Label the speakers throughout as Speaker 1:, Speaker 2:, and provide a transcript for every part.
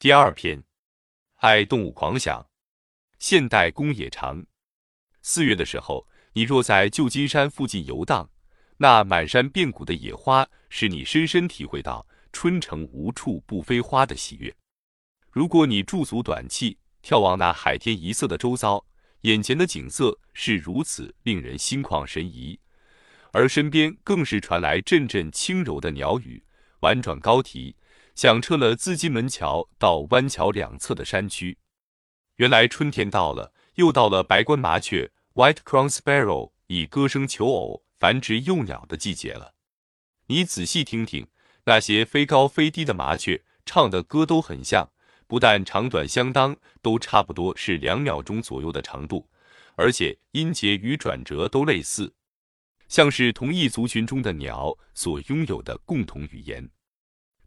Speaker 1: 第二篇，爱动物狂想，现代公野长。四月的时候，你若在旧金山附近游荡，那满山遍谷的野花，使你深深体会到春城无处不飞花的喜悦。如果你驻足短憩，眺望那海天一色的周遭，眼前的景色是如此令人心旷神怡，而身边更是传来阵阵轻柔的鸟语，婉转高啼。响彻了自金门桥到湾桥两侧的山区。原来春天到了，又到了白冠麻雀 （White Crown Sparrow） 以歌声求偶、繁殖幼鸟的季节了。你仔细听听，那些飞高飞低的麻雀唱的歌都很像，不但长短相当，都差不多是两秒钟左右的长度，而且音节与转折都类似，像是同一族群中的鸟所拥有的共同语言。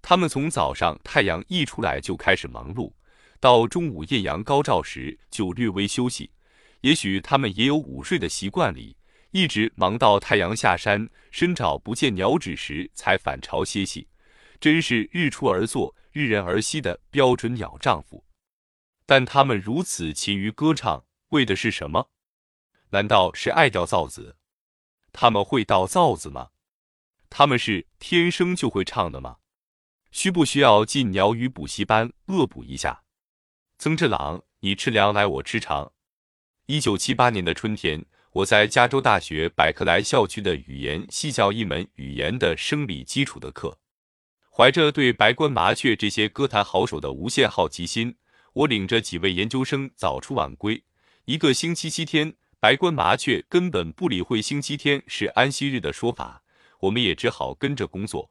Speaker 1: 他们从早上太阳一出来就开始忙碌，到中午艳阳高照时就略微休息。也许他们也有午睡的习惯里，一直忙到太阳下山、深找不见鸟止时才返巢歇息。真是日出而作，日人而息的标准鸟丈夫。但他们如此勤于歌唱，为的是什么？难道是爱掉造子？他们会倒造子吗？他们是天生就会唱的吗？需不需要进鸟语补习班恶补一下？曾志朗，你吃粮来，我吃肠。一九七八年的春天，我在加州大学百克莱校区的语言系教一门语言的生理基础的课，怀着对白冠麻雀这些歌坛好手的无限好奇心，我领着几位研究生早出晚归。一个星期七天，白冠麻雀根本不理会星期天是安息日的说法，我们也只好跟着工作。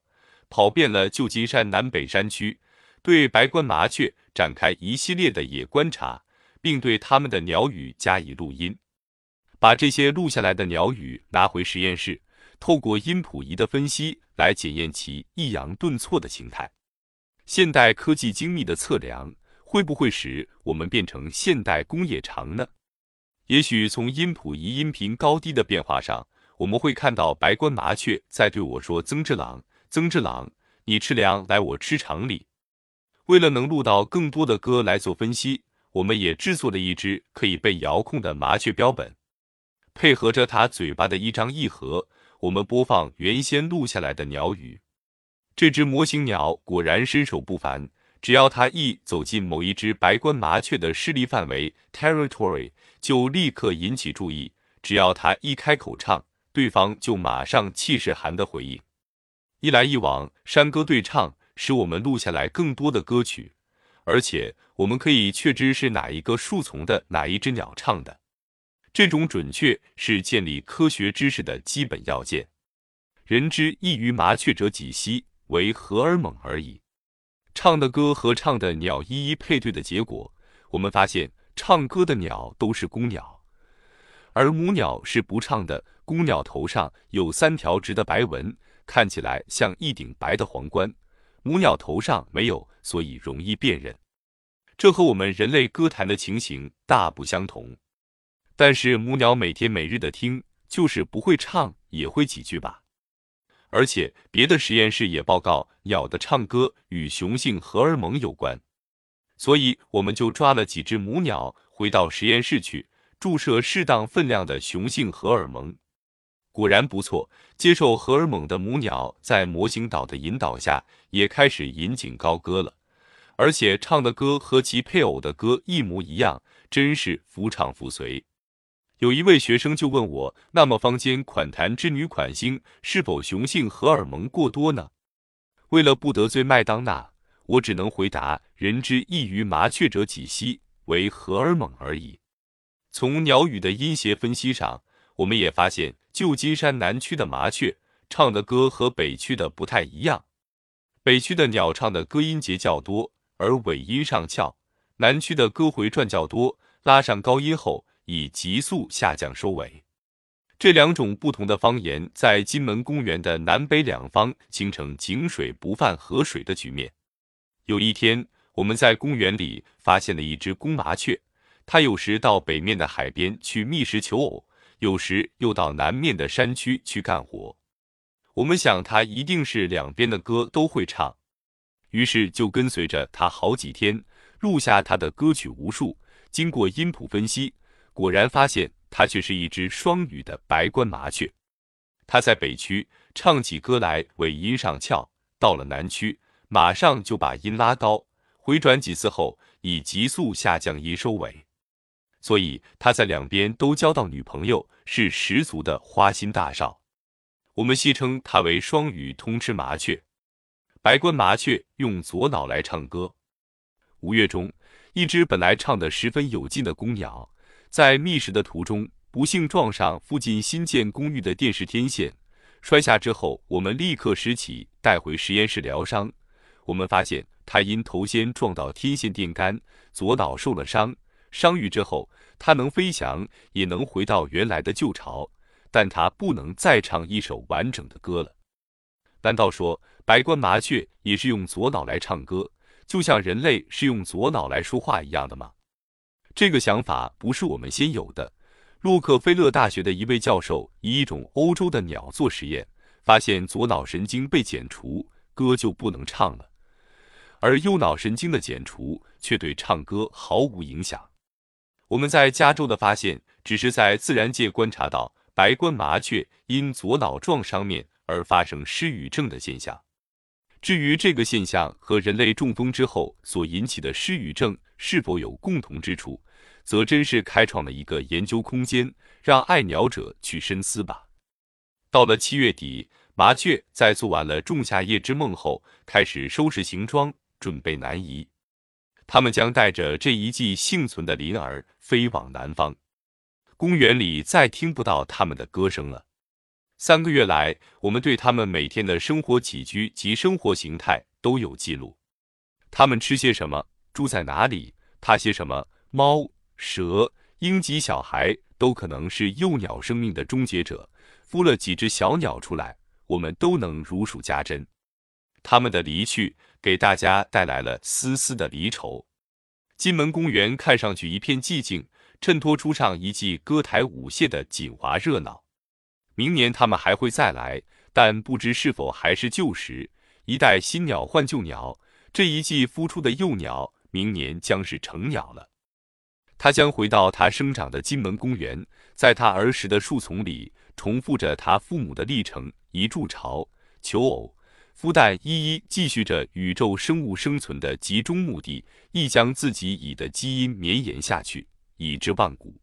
Speaker 1: 跑遍了旧金山南北山区，对白冠麻雀展开一系列的野观察，并对它们的鸟语加以录音。把这些录下来的鸟语拿回实验室，透过音谱仪的分析来检验其抑扬顿挫的形态。现代科技精密的测量，会不会使我们变成现代工业长呢？也许从音谱仪音频高低的变化上，我们会看到白冠麻雀在对我说：“曾志朗。”曾志朗，你吃粮来，我吃场里。为了能录到更多的歌来做分析，我们也制作了一只可以被遥控的麻雀标本，配合着它嘴巴的一张一合，我们播放原先录下来的鸟语。这只模型鸟果然身手不凡，只要它一走进某一只白冠麻雀的势力范围 （territory），就立刻引起注意；只要它一开口唱，对方就马上气势寒的回应。一来一往，山歌对唱，使我们录下来更多的歌曲，而且我们可以确知是哪一个树丛的哪一只鸟唱的。这种准确是建立科学知识的基本要件。人之异于麻雀者几兮，为荷尔蒙而已。唱的歌和唱的鸟一一配对的结果，我们发现唱歌的鸟都是公鸟，而母鸟是不唱的。公鸟头上有三条直的白纹。看起来像一顶白的皇冠，母鸟头上没有，所以容易辨认。这和我们人类歌坛的情形大不相同。但是母鸟每天每日的听，就是不会唱也会几句吧。而且别的实验室也报告，鸟的唱歌与雄性荷尔蒙有关。所以我们就抓了几只母鸟回到实验室去，注射适当分量的雄性荷尔蒙。果然不错，接受荷尔蒙的母鸟在模型岛的引导下，也开始引颈高歌了，而且唱的歌和其配偶的歌一模一样，真是夫唱妇随。有一位学生就问我：“那么坊间款坛之女款星是否雄性荷尔蒙过多呢？”为了不得罪麦当娜，我只能回答：“人之异于麻雀者几兮，为荷尔蒙而已。”从鸟语的音谐分析上。我们也发现，旧金山南区的麻雀唱的歌和北区的不太一样。北区的鸟唱的歌音节较多，而尾音上翘；南区的歌回转较多，拉上高音后以急速下降收尾。这两种不同的方言在金门公园的南北两方形成井水不犯河水的局面。有一天，我们在公园里发现了一只公麻雀，它有时到北面的海边去觅食求偶。有时又到南面的山区去干活，我们想他一定是两边的歌都会唱，于是就跟随着他好几天，录下他的歌曲无数，经过音谱分析，果然发现他却是一只双语的白冠麻雀。他在北区唱起歌来尾音上翘，到了南区马上就把音拉高，回转几次后以急速下降音收尾。所以他在两边都交到女朋友，是十足的花心大少。我们戏称他为双语通吃麻雀。白冠麻雀用左脑来唱歌。五月中，一只本来唱得十分有劲的公鸟，在觅食的途中不幸撞上附近新建公寓的电视天线，摔下之后，我们立刻拾起带回实验室疗伤。我们发现它因头先撞到天线电杆，左脑受了伤。伤愈之后，它能飞翔，也能回到原来的旧巢，但它不能再唱一首完整的歌了。难道说白冠麻雀也是用左脑来唱歌，就像人类是用左脑来说话一样的吗？这个想法不是我们先有的。洛克菲勒大学的一位教授以一种欧洲的鸟做实验，发现左脑神经被剪除，歌就不能唱了；而右脑神经的剪除却对唱歌毫无影响。我们在加州的发现，只是在自然界观察到白冠麻雀因左脑撞伤面而发生失语症的现象。至于这个现象和人类中风之后所引起的失语症是否有共同之处，则真是开创了一个研究空间，让爱鸟者去深思吧。到了七月底，麻雀在做完了仲夏夜之梦后，开始收拾行装，准备南移。他们将带着这一季幸存的麟儿飞往南方，公园里再听不到他们的歌声了。三个月来，我们对他们每天的生活起居及生活形态都有记录。他们吃些什么，住在哪里，怕些什么，猫、蛇、鹰及小孩都可能是幼鸟生命的终结者。孵了几只小鸟出来，我们都能如数家珍。他们的离去。给大家带来了丝丝的离愁。金门公园看上去一片寂静，衬托出上一季歌台舞榭的锦华热闹。明年他们还会再来，但不知是否还是旧时。一代新鸟换旧鸟，这一季孵出的幼鸟，明年将是成鸟了。它将回到它生长的金门公园，在它儿时的树丛里，重复着它父母的历程：一筑巢，求偶。孵蛋，一一继续着宇宙生物生存的集中目的，亦将自己已的基因绵延下去，以至万古。